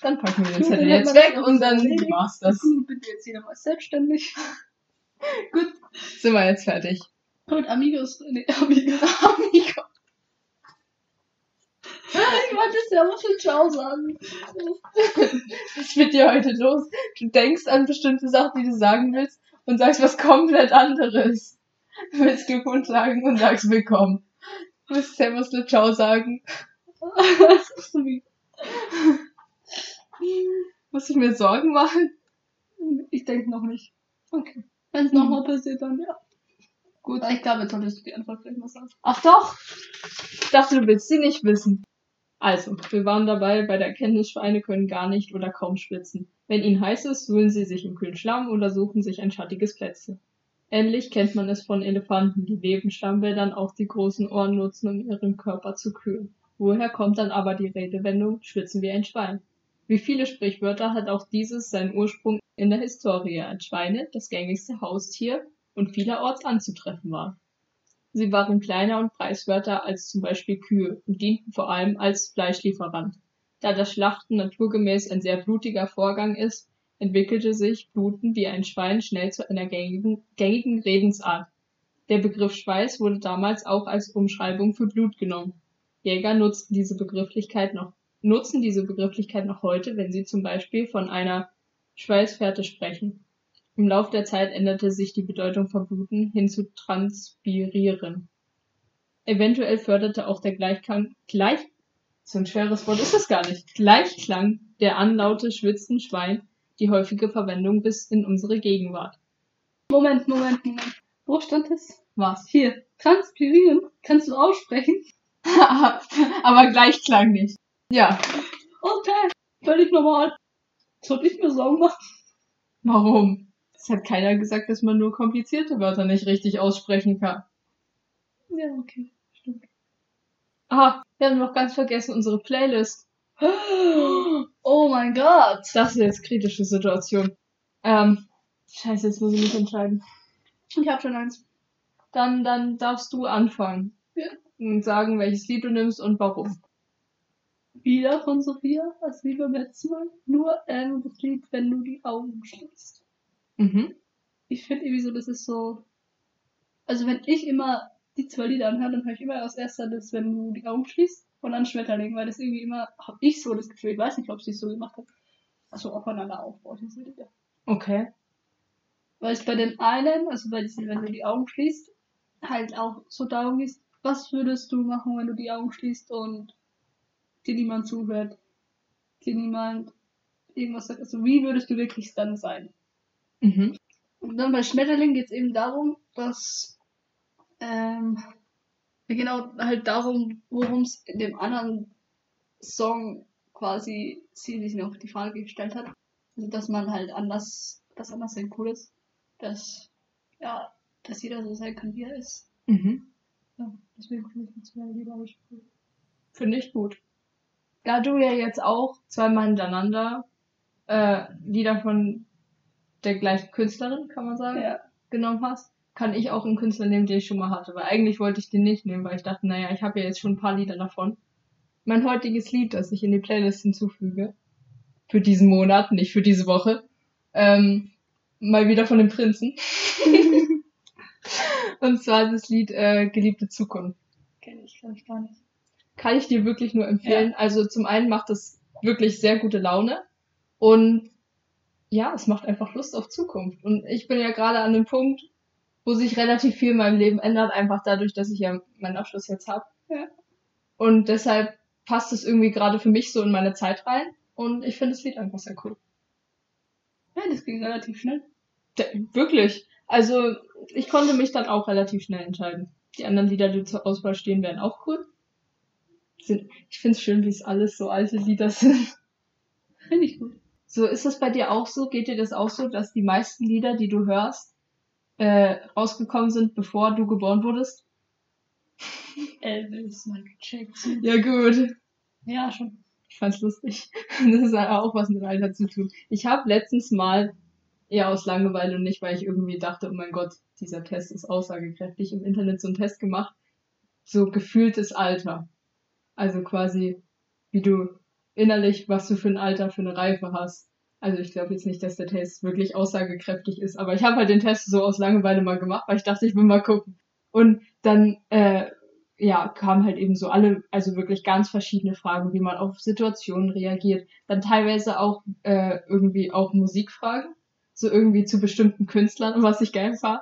dann packen wir den Zettel jetzt weg und dann war's das. Gut, bin jetzt wieder mal selbstständig. Gut, sind wir jetzt fertig. Und Amigos, nee, Amigos. Amigo. Ich wollte Servus und Ciao sagen. Was ist mit dir heute los? Du denkst an bestimmte Sachen, die du sagen willst und sagst was komplett anderes. Du willst Glückwunsch sagen und sagst willkommen. Du willst Servus und Ciao sagen. Was ist so wie? Muss ich mir Sorgen machen? Ich denke noch nicht. Okay. Wenn es nochmal passiert, dann ja. Gut. Ich glaube, jetzt solltest du die Antwort gleich mal sagen. Ach doch! Ich dachte, du willst sie nicht wissen. Also, wir waren dabei bei der Erkenntnis, Schweine können gar nicht oder kaum schwitzen. Wenn ihnen heiß ist, suhlen sie sich im kühlen Schlamm oder suchen sich ein schattiges Plätzchen. Ähnlich kennt man es von Elefanten, die neben Stammbändern auch die großen Ohren nutzen, um ihren Körper zu kühlen. Woher kommt dann aber die Redewendung schwitzen wie ein Schwein? Wie viele Sprichwörter hat auch dieses seinen Ursprung in der Historie, als Schweine das gängigste Haustier und vielerorts anzutreffen war. Sie waren kleiner und preiswerter als zum Beispiel Kühe und dienten vor allem als Fleischlieferant. Da das Schlachten naturgemäß ein sehr blutiger Vorgang ist, entwickelte sich Bluten wie ein Schwein schnell zu einer gängigen, gängigen Redensart. Der Begriff Schweiß wurde damals auch als Umschreibung für Blut genommen. Jäger nutzten diese Begrifflichkeit noch, nutzen diese Begrifflichkeit noch heute, wenn sie zum Beispiel von einer Schweißfährte sprechen. Im Lauf der Zeit änderte sich die Bedeutung von Bluten hin zu transpirieren. Eventuell förderte auch der Gleichklang, gleich, so ein schweres Wort ist das gar nicht, Gleichklang der Anlaute schwitzen Schwein die häufige Verwendung bis in unsere Gegenwart. Moment, Moment, Moment. Wo stand es? Was? Hier. Transpirieren. Kannst du aussprechen? Aber Gleichklang nicht. Ja. Okay. Völlig normal. Sollte ich mir Sorgen machen? Warum? Es hat keiner gesagt, dass man nur komplizierte Wörter nicht richtig aussprechen kann. Ja, okay. Stimmt. Ah, wir haben noch ganz vergessen unsere Playlist. Oh mein Gott. Das ist jetzt kritische Situation. Ähm, scheiße, jetzt muss ich mich entscheiden. Ich hab schon eins. Dann, dann darfst du anfangen. Ja. und sagen, welches Lied du nimmst und warum. Wieder von Sophia, als wie beim letzten Mal. Nur das Lied, wenn du die Augen schließt. Mhm. Ich finde irgendwie so, das ist so. Also wenn ich immer die zwei Lieder anhöre, dann höre ich immer als erster das, wenn du die Augen schließt und dann Schmetterling, weil das irgendwie immer, habe ich so das Gefühl, ich weiß nicht, ob sie es so gemacht hat, also aufeinander aufbaut, diese Lieder. Okay. Weil es bei den einen, also bei diesen, wenn du die Augen schließt, halt auch so darum geht, was würdest du machen, wenn du die Augen schließt und dir niemand zuhört, dir niemand irgendwas sagt, also wie würdest du wirklich dann sein? Mhm. Und dann bei Schmetterling geht es eben darum, dass ähm, genau halt darum, worum es in dem anderen Song quasi sie sich noch die Frage gestellt hat. Also dass man halt anders, dass anders sein cool ist. Dass ja, dass jeder so sein kann, wie er ist. Mhm. Ja, deswegen finde ich zwei Lieder richtig cool. Finde ich gut. Da du ja jetzt auch zweimal hintereinander äh, Lieder von der gleichen Künstlerin, kann man sagen, Ja. genommen hast, kann ich auch einen Künstler nehmen, den ich schon mal hatte. Weil eigentlich wollte ich den nicht nehmen, weil ich dachte, naja, ich habe ja jetzt schon ein paar Lieder davon. Mein heutiges Lied, das ich in die Playlist hinzufüge, für diesen Monat, nicht für diese Woche, ähm, mal wieder von den Prinzen. Und zwar das Lied äh, Geliebte Zukunft. Kenn ich, glaube ich, gar nicht. Kann ich dir wirklich nur empfehlen. Also zum einen macht es wirklich sehr gute Laune und ja, es macht einfach Lust auf Zukunft. Und ich bin ja gerade an dem Punkt, wo sich relativ viel in meinem Leben ändert, einfach dadurch, dass ich ja meinen Abschluss jetzt habe. Ja. Und deshalb passt es irgendwie gerade für mich so in meine Zeit rein. Und ich finde das Lied einfach sehr cool. Ja, das ging relativ schnell. De wirklich. Also ich konnte mich dann auch relativ schnell entscheiden. Die anderen Lieder, die zur Auswahl stehen, wären auch cool. Sind, ich finde es schön, wie es alles so alte Lieder sind. Finde ich gut. So, ist das bei dir auch so? Geht dir das auch so, dass die meisten Lieder, die du hörst, äh, rausgekommen sind, bevor du geboren wurdest? Elvis, Michael Jackson. Ja, gut. Ja, schon. Ich fand's lustig. Das hat auch was mit Alter zu tun. Ich habe letztens mal, eher aus Langeweile und nicht, weil ich irgendwie dachte, oh mein Gott, dieser Test ist aussagekräftig, im Internet so einen Test gemacht. So gefühltes Alter. Also quasi, wie du innerlich, was du für ein Alter, für eine Reife hast. Also ich glaube jetzt nicht, dass der Test wirklich aussagekräftig ist, aber ich habe halt den Test so aus Langeweile mal gemacht, weil ich dachte, ich will mal gucken. Und dann, äh, ja, kamen halt eben so alle, also wirklich ganz verschiedene Fragen, wie man auf Situationen reagiert. Dann teilweise auch äh, irgendwie auch Musikfragen, so irgendwie zu bestimmten Künstlern, was ich geil fand.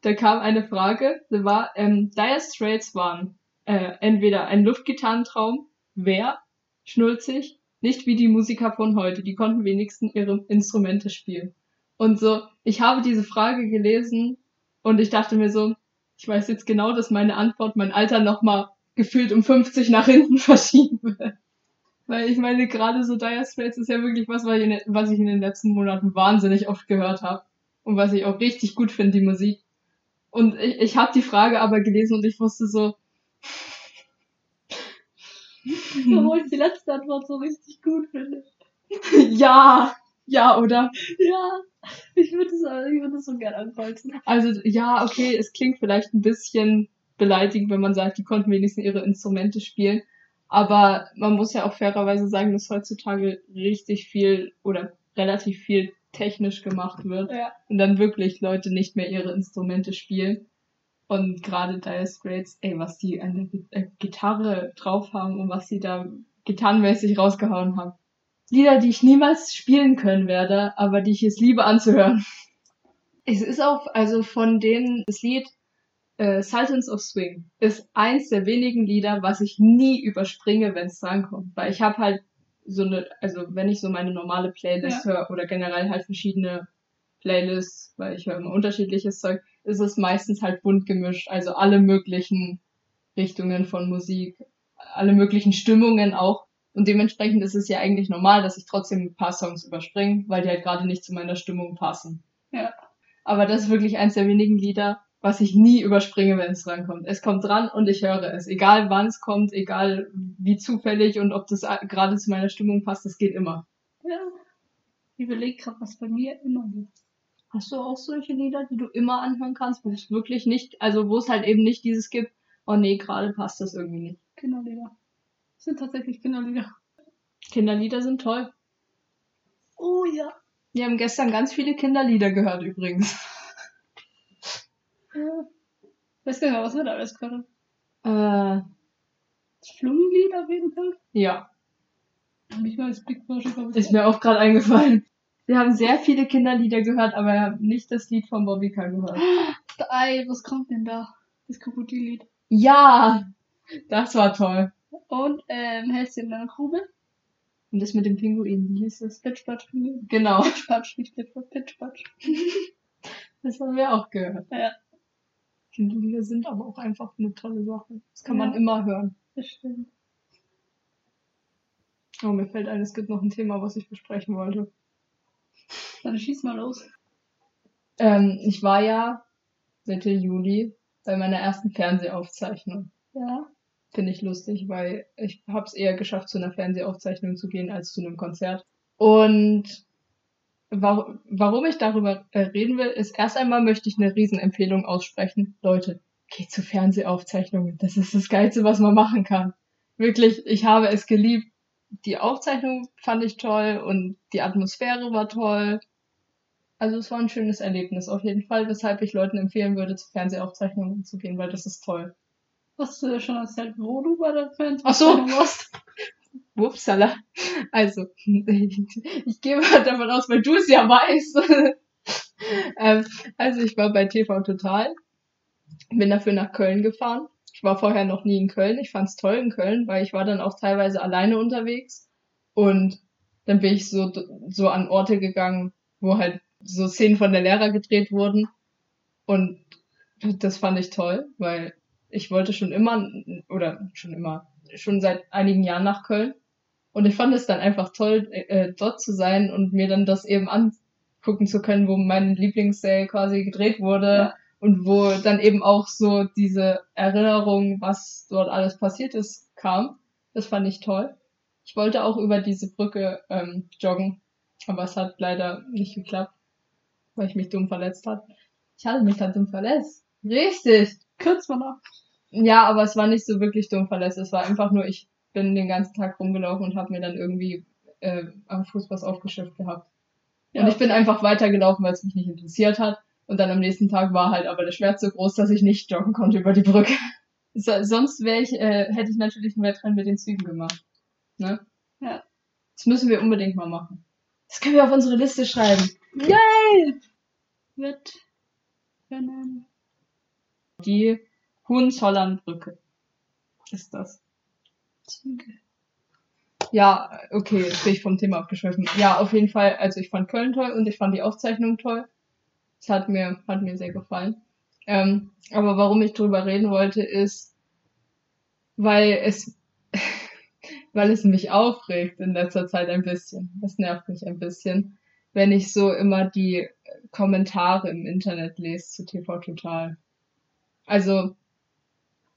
Da kam eine Frage, da war, ähm, Dire Straits waren äh, entweder ein Luftgitarrentraum, wer, schnulzig, nicht wie die Musiker von heute, die konnten wenigstens ihre Instrumente spielen. Und so, ich habe diese Frage gelesen und ich dachte mir so, ich weiß jetzt genau, dass meine Antwort mein Alter nochmal gefühlt um 50 nach hinten verschieben wird. Weil ich meine, gerade so Dire Straits ist ja wirklich was, was ich in den- was ich in den letzten Monaten wahnsinnig oft gehört habe. Und was ich auch richtig gut finde, die Musik. Und ich, ich habe die Frage aber gelesen und ich wusste so, Obwohl ich die letzte Antwort so richtig gut finde. ja, ja, oder? Ja, ich würde es ich würde es so gern ankreuzen. Also, ja, okay, es klingt vielleicht ein bisschen beleidigend, wenn man sagt, die konnten wenigstens ihre Instrumente spielen. Aber man muss ja auch fairerweise sagen, dass heutzutage richtig viel oder relativ viel technisch gemacht wird. Ja. Und dann wirklich Leute nicht mehr ihre Instrumente spielen. Und gerade Dire Straits, ey, was die an der äh, Gitarre drauf haben und was sie da gitarrenmäßig rausgehauen haben. Lieder, die ich niemals spielen können werde, aber die ich es liebe anzuhören. Es ist auch, also von denen, das Lied äh, Sultans of Swing ist eins der wenigen Lieder, was ich nie überspringe, wenn es drankommt. Weil ich habe halt so eine, also wenn ich so meine normale Playlist höre oder generell halt verschiedene Playlists, weil ich höre immer unterschiedliches Zeug, ist es meistens halt bunt gemischt. Also alle möglichen Richtungen von Musik, alle möglichen Stimmungen auch. Und dementsprechend ist es ja eigentlich normal, dass ich trotzdem ein paar Songs überspringe, weil die halt gerade nicht zu meiner Stimmung passen. Ja. Aber das ist wirklich eins der wenigen Lieder, was ich nie überspringe, wenn es drankommt. Es kommt dran und ich höre es. Egal wann es kommt, egal wie zufällig und ob das gerade zu meiner Stimmung passt, das geht immer. Ja. Ich überlege gerade, was bei mir immer gibt. Hast du auch solche Lieder, die du immer anhören kannst, wo es wirklich nicht, also wo es halt eben nicht dieses gibt, Oh nee, gerade passt das irgendwie nicht. Kinderlieder. Das sind tatsächlich Kinderlieder. Kinderlieder sind toll. Oh ja. Wir haben gestern ganz viele Kinderlieder gehört übrigens. ja. Weiß gar nicht mehr, was wir da alles können. Äh, Das Flummenlied auf jeden Fall. ja, Und ich mal das Big ich. ist mir auch gerade eingefallen. Wir haben sehr viele Kinderlieder gehört, aber wir haben nicht das Lied von Bobbyka gehört. Ei, was kommt denn da? Das Krokodillied. Ja, das war toll. Und, ähm, Häschen in der Grube. Und das mit dem Pinguin, wie hieß das? Pitch Patch Pinguin. Genau, Pitch Patch, nicht Pitch Patch, Pitch Patch. das haben wir auch gehört. Ja. Kinderlieder sind aber auch einfach eine tolle Sache. Das kann man Ja. immer hören. Das stimmt. Oh, mir fällt ein, es gibt noch ein Thema, was ich besprechen wollte. Dann schieß mal los. Ähm, ich war ja Mitte Juli bei meiner ersten Fernsehaufzeichnung. Ja. Finde ich lustig, weil ich habe es eher geschafft, zu einer Fernsehaufzeichnung zu gehen als zu einem Konzert. Und warum, warum ich darüber äh, reden will, ist erst einmal möchte ich eine Riesenempfehlung aussprechen. Leute, geht zu Fernsehaufzeichnungen. Das ist das Geilste, was man machen kann. Wirklich, ich habe es geliebt. Die Aufzeichnung fand ich toll und die Atmosphäre war toll. Also es war ein schönes Erlebnis auf jeden Fall, weshalb ich Leuten empfehlen würde, zu Fernsehaufzeichnungen zu gehen, weil das ist toll. Hast du ja schon erzählt, wo du bei der Ach so. warst? Wupsala. Also, ich gehe mal davon aus, weil du es ja weißt. ähm, also, ich war bei TV Total, bin dafür nach Köln gefahren. Ich war vorher noch nie in Köln. Ich fand's toll in Köln, weil ich war dann auch teilweise alleine unterwegs. Und dann bin ich so, so an Orte gegangen, wo halt so Szenen von der Lehrer gedreht wurden. Und das fand ich toll, weil ich wollte schon immer, oder schon immer, schon seit einigen Jahren nach Köln. Und ich fand es dann einfach toll, äh, dort zu sein und mir dann das eben angucken zu können, wo mein Lieblingsserie quasi gedreht wurde Ja. und wo dann eben auch so diese Erinnerung, was dort alles passiert ist, kam. Das fand ich toll. Ich wollte auch über diese Brücke ähm, joggen, aber es hat leider nicht geklappt, weil ich mich dumm verletzt habe. Ich hatte mich dann dumm verletzt. Richtig. Kürz mal nach. Ja, aber es war nicht so wirklich dumm verletzt. Es war einfach nur, ich bin den ganzen Tag rumgelaufen und habe mir dann irgendwie äh, am Fuß was aufgeschifft gehabt. Ja, und ich bin einfach weitergelaufen, weil es mich nicht interessiert hat. Und dann am nächsten Tag war halt aber der Schmerz so groß, dass ich nicht joggen konnte über die Brücke. So, sonst wäre ich, äh, hätte ich natürlich ein Wettrennen mit den Zügen gemacht. Ne? Ja. Das müssen wir unbedingt mal machen. Das können wir auf unsere Liste schreiben. Yay! Wird können. Die Hohenzollernbrücke ist das. Züge. Ja, okay, jetzt bin ich vom Thema abgeschwiffen. Ja, auf jeden Fall, also ich fand Köln toll und ich fand die Aufzeichnung toll. Es hat mir, hat mir sehr gefallen. Ähm, aber warum ich drüber reden wollte, ist, weil es, weil es mich aufregt in letzter Zeit ein bisschen. Das nervt mich ein bisschen, wenn ich so immer die Kommentare im Internet lese zu TV Total. Also,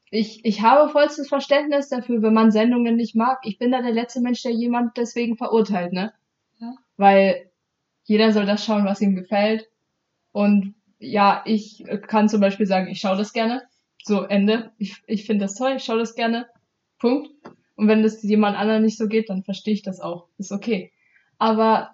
ich, ich habe vollstes Verständnis dafür, wenn man Sendungen nicht mag. Ich bin da der letzte Mensch, der jemand deswegen verurteilt, ne? Ja. Weil jeder soll das schauen, was ihm gefällt. Und ja, ich kann zum Beispiel sagen, ich schaue das gerne. So, Ende. Ich, ich finde das toll, ich schaue das gerne. Punkt. Und wenn das jemand anderen nicht so geht, dann verstehe ich das auch. Ist okay. Aber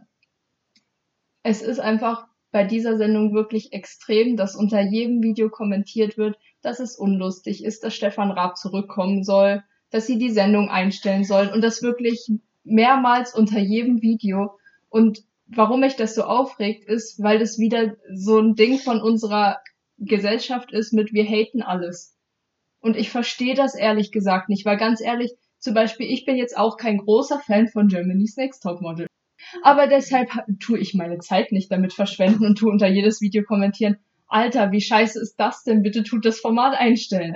es ist einfach bei dieser Sendung wirklich extrem, dass unter jedem Video kommentiert wird, dass es unlustig ist, dass Stefan Raab zurückkommen soll, dass sie die Sendung einstellen sollen und das wirklich mehrmals unter jedem Video. Und warum mich das so aufregt, ist, weil das wieder so ein Ding von unserer Gesellschaft ist mit wir haten alles. Und ich verstehe das ehrlich gesagt nicht, weil ganz ehrlich, zum Beispiel, ich bin jetzt auch kein großer Fan von Germany's Next Topmodel. Aber deshalb ha- tue ich meine Zeit nicht damit verschwenden und tue unter jedes Video kommentieren, Alter, wie scheiße ist das denn? Bitte tut das Format einstellen.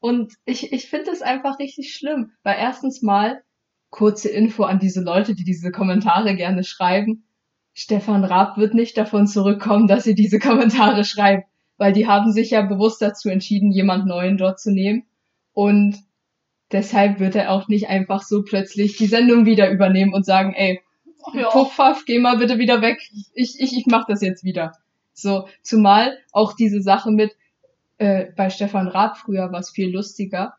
Und ich, ich finde das einfach richtig schlimm, weil erstens mal, kurze Info an diese Leute, die diese Kommentare gerne schreiben, Stefan Raab wird nicht davon zurückkommen, dass sie diese Kommentare schreibt, weil die haben sich ja bewusst dazu entschieden, jemand Neuen dort zu nehmen. Und deshalb wird er auch nicht einfach so plötzlich die Sendung wieder übernehmen und sagen, ey, Ja. Puffhaff, geh mal bitte wieder weg. Ich, ich, ich mach das jetzt wieder. So, zumal auch diese Sache mit, äh, bei Stefan Raab früher war es viel lustiger,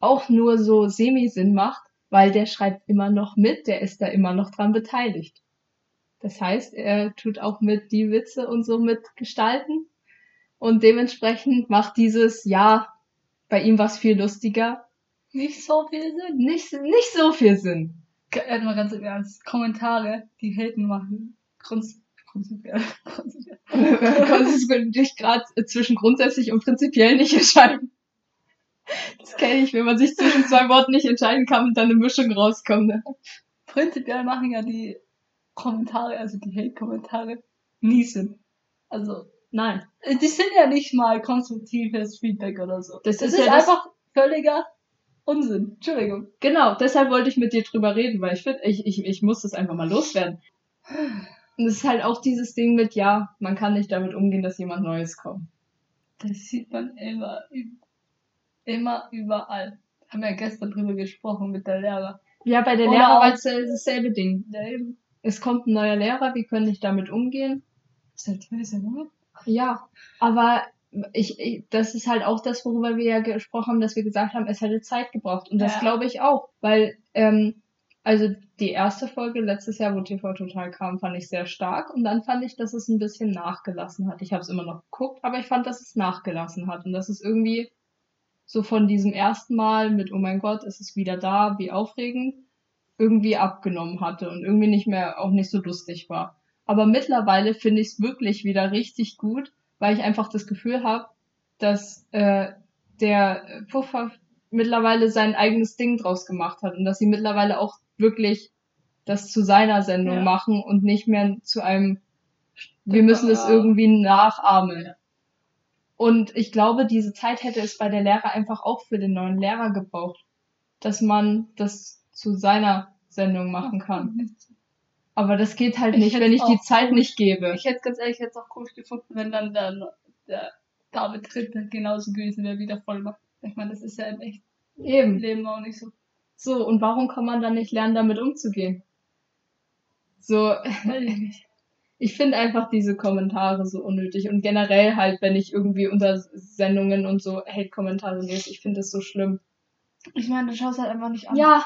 auch nur so Semi-Sinn macht, weil der schreibt immer noch mit, der ist da immer noch dran beteiligt. Das heißt, er tut auch mit die Witze und so mit gestalten. Und dementsprechend macht dieses Ja bei ihm was viel lustiger. Nicht so viel Sinn. Nicht, nicht so viel Sinn. Äh, mal ganz im Ernst. Kommentare, die Haten machen. Grunds prinzipiell. prinzipiell. Gerade zwischen grundsätzlich und prinzipiell nicht entscheiden. Das kenne ich, wenn man sich zwischen zwei Worten nicht entscheiden kann und dann eine Mischung rauskommt. Ne? Prinzipiell machen ja die Kommentare, also die Hate-Kommentare, nie Sinn. Also, Nein. äh, die sind ja nicht mal konstruktives Feedback oder so. Das Das ist ist ja einfach völliger Unsinn. Entschuldigung. Genau, deshalb wollte ich mit dir drüber reden, weil ich finde, ich, ich, ich muss das einfach mal loswerden. Und es ist halt auch dieses Ding mit, ja, man kann nicht damit umgehen, dass jemand Neues kommt. Das sieht man immer, immer überall. Haben wir ja gestern drüber gesprochen mit der Lehrer. Ja, bei der Oder Lehrer war es dasselbe Ding. Ja, eben. Es kommt ein neuer Lehrer, wir können nicht damit umgehen. Seit wann ist neu? Ja, aber ich, ich, das ist halt auch das, worüber wir ja gesprochen haben, dass wir gesagt haben, es hätte Zeit gebraucht. Und das Ja. glaube ich auch, weil, ähm, also die erste Folge letztes Jahr, wo TV Total kam, fand ich sehr stark. Und dann fand ich, dass es ein bisschen nachgelassen hat. Ich habe es immer noch geguckt, aber ich fand, dass es nachgelassen hat. Und dass es irgendwie so von diesem ersten Mal mit, oh mein Gott, es ist wieder da, wie aufregend, irgendwie abgenommen hatte und irgendwie nicht mehr, auch nicht so lustig war. Aber mittlerweile finde ich es wirklich wieder richtig gut, weil ich einfach das Gefühl habe, dass äh, der Puffer mittlerweile sein eigenes Ding draus gemacht hat und dass sie mittlerweile auch wirklich das zu seiner Sendung Ja. machen und nicht mehr zu einem, wir müssen es irgendwie nachahmen. Und ich glaube, diese Zeit hätte es bei der Lehrer einfach auch für den neuen Lehrer gebraucht, dass man das zu seiner Sendung machen kann. Aber das geht halt Ich nicht, wenn ich die Zeit nicht gebe. Ich hätte ganz ehrlich jetzt auch komisch gefunden, wenn dann der, der David Ritter genauso gewesen wäre wie der Vollmacht. Ich meine, das ist ja im echten Eben. Leben auch nicht so. So, und warum kann man dann nicht lernen, damit umzugehen? So, ich finde einfach diese Kommentare so unnötig und generell halt, wenn ich irgendwie unter Sendungen und so Hate-Kommentare lese, ich finde das so schlimm. Ich meine, du schaust halt einfach nicht an. Ja,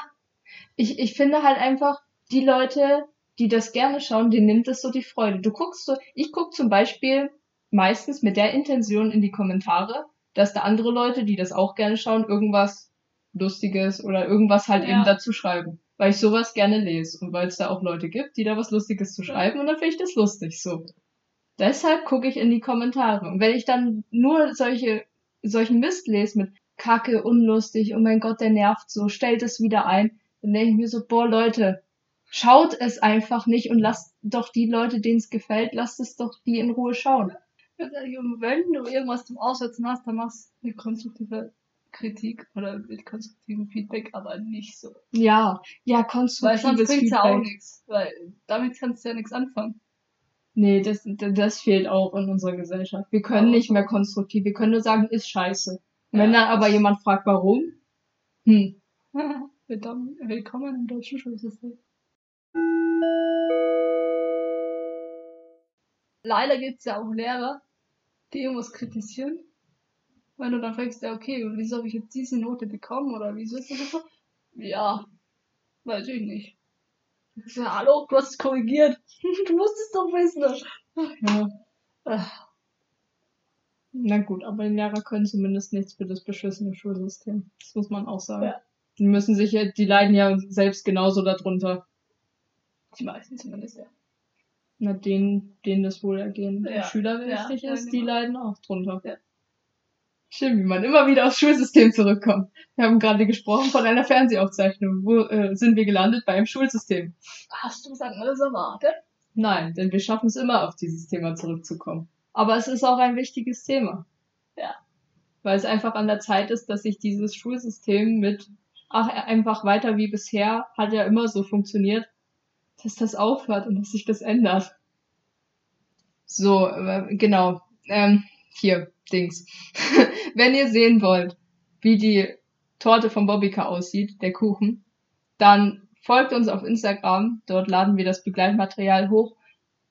ich, ich finde halt einfach, die Leute, die das gerne schauen, denen nimmt es so die Freude. Du guckst so, ich guck zum Beispiel meistens mit der Intention in die Kommentare, dass da andere Leute, die das auch gerne schauen, irgendwas Lustiges oder irgendwas halt Ja. eben dazu schreiben. Weil ich sowas gerne lese und weil es da auch Leute gibt, die da was Lustiges zu schreiben und dann finde ich das lustig so. Deshalb gucke ich in die Kommentare. Und wenn ich dann nur solche, solchen Mist lese mit Kacke, unlustig, oh mein Gott, der nervt so, stellt es wieder ein, dann denke ich mir so, boah Leute, schaut es einfach nicht und lasst doch die Leute, denen es gefällt, lasst es doch die in Ruhe schauen. Wenn du irgendwas zum Aussetzen hast, dann machst du mit konstruktiver Kritik oder mit konstruktivem Feedback, aber nicht so. Ja, ja, Weil konstruktives sonst bringt's ja auch Feedback. nichts. Weil damit kannst du ja nichts anfangen. Nee, das, das fehlt auch in unserer Gesellschaft. Wir können nicht mehr konstruktiv, wir können nur sagen, ist scheiße. Ja. wenn dann aber jemand fragt, warum, hm, Willkommen, willkommen im deutschen Schulsystem. Leider gibt's ja auch Lehrer, die irgendwas kritisieren. Wenn du dann fragst, ja, okay, wieso habe ich jetzt diese Note bekommen oder wieso ist das so? Ja, weiß ich nicht. Ich hallo, du hast es korrigiert. du musst es doch wissen. ja. Ach, Na gut, aber die Lehrer können zumindest nichts für das beschissene Schulsystem. Das muss man auch sagen. Ja. Die müssen sich ja, die leiden ja selbst genauso darunter. Die meisten zumindest, ja. Na, denen, denen das Wohlergehen der Ja. Schüler Ja, wichtig ja, ist, die genau. leiden auch drunter. Ja. Schön, wie man immer wieder aufs Schulsystem zurückkommt. Wir haben gerade gesprochen von einer Fernsehaufzeichnung. Wo äh, sind wir gelandet? Bei einem Schulsystem. Hast du was anderes erwartet? Nein, denn wir schaffen es immer, auf dieses Thema zurückzukommen. Aber es ist auch ein wichtiges Thema. Ja. Weil es einfach an der Zeit ist, dass sich dieses Schulsystem mit, ach, einfach weiter wie bisher, hat ja immer so funktioniert, dass das aufhört und dass sich das ändert. So, äh, genau. Ähm, hier, Dings. Wenn ihr sehen wollt, wie die Torte von Bobbycar aussieht, der Kuchen, dann folgt uns auf Instagram. Dort laden wir das Begleitmaterial hoch.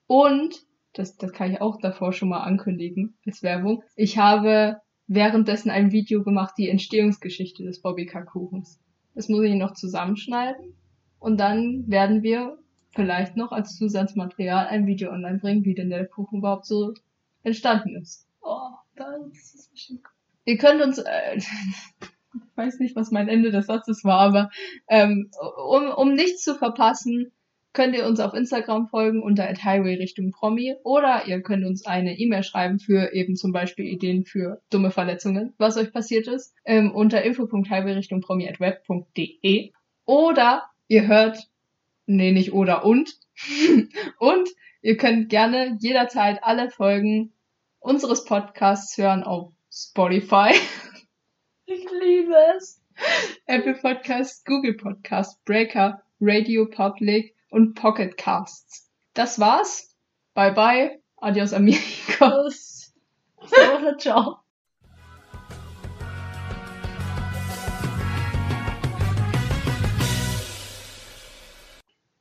Und, das, das kann ich auch davor schon mal ankündigen als Werbung, ich habe währenddessen ein Video gemacht, die Entstehungsgeschichte des Bobbycar-Kuchens. Das muss ich noch zusammenschneiden und dann werden wir vielleicht noch als Zusatzmaterial ein Video online bringen, wie denn der Kuchen überhaupt so entstanden ist. Oh, das ist bestimmt cool. Ihr könnt uns, äh, ich weiß nicht, was mein Ende des Satzes war, aber ähm, um, um nichts zu verpassen, könnt ihr uns auf Instagram folgen unter Highway Richtung Promi oder ihr könnt uns eine E-Mail schreiben für eben zum Beispiel Ideen für dumme Verletzungen, was euch passiert ist, ähm, unter info.highway Richtung Promi at web.de oder ihr hört, nee, nicht oder und, und ihr könnt gerne jederzeit alle Folgen unseres Podcasts hören auf Spotify, Ich liebe es. Apple Podcasts, Google Podcasts, Breaker, Radio Public und Pocket Casts. Das war's. Bye bye. Adios amigos. Ciao.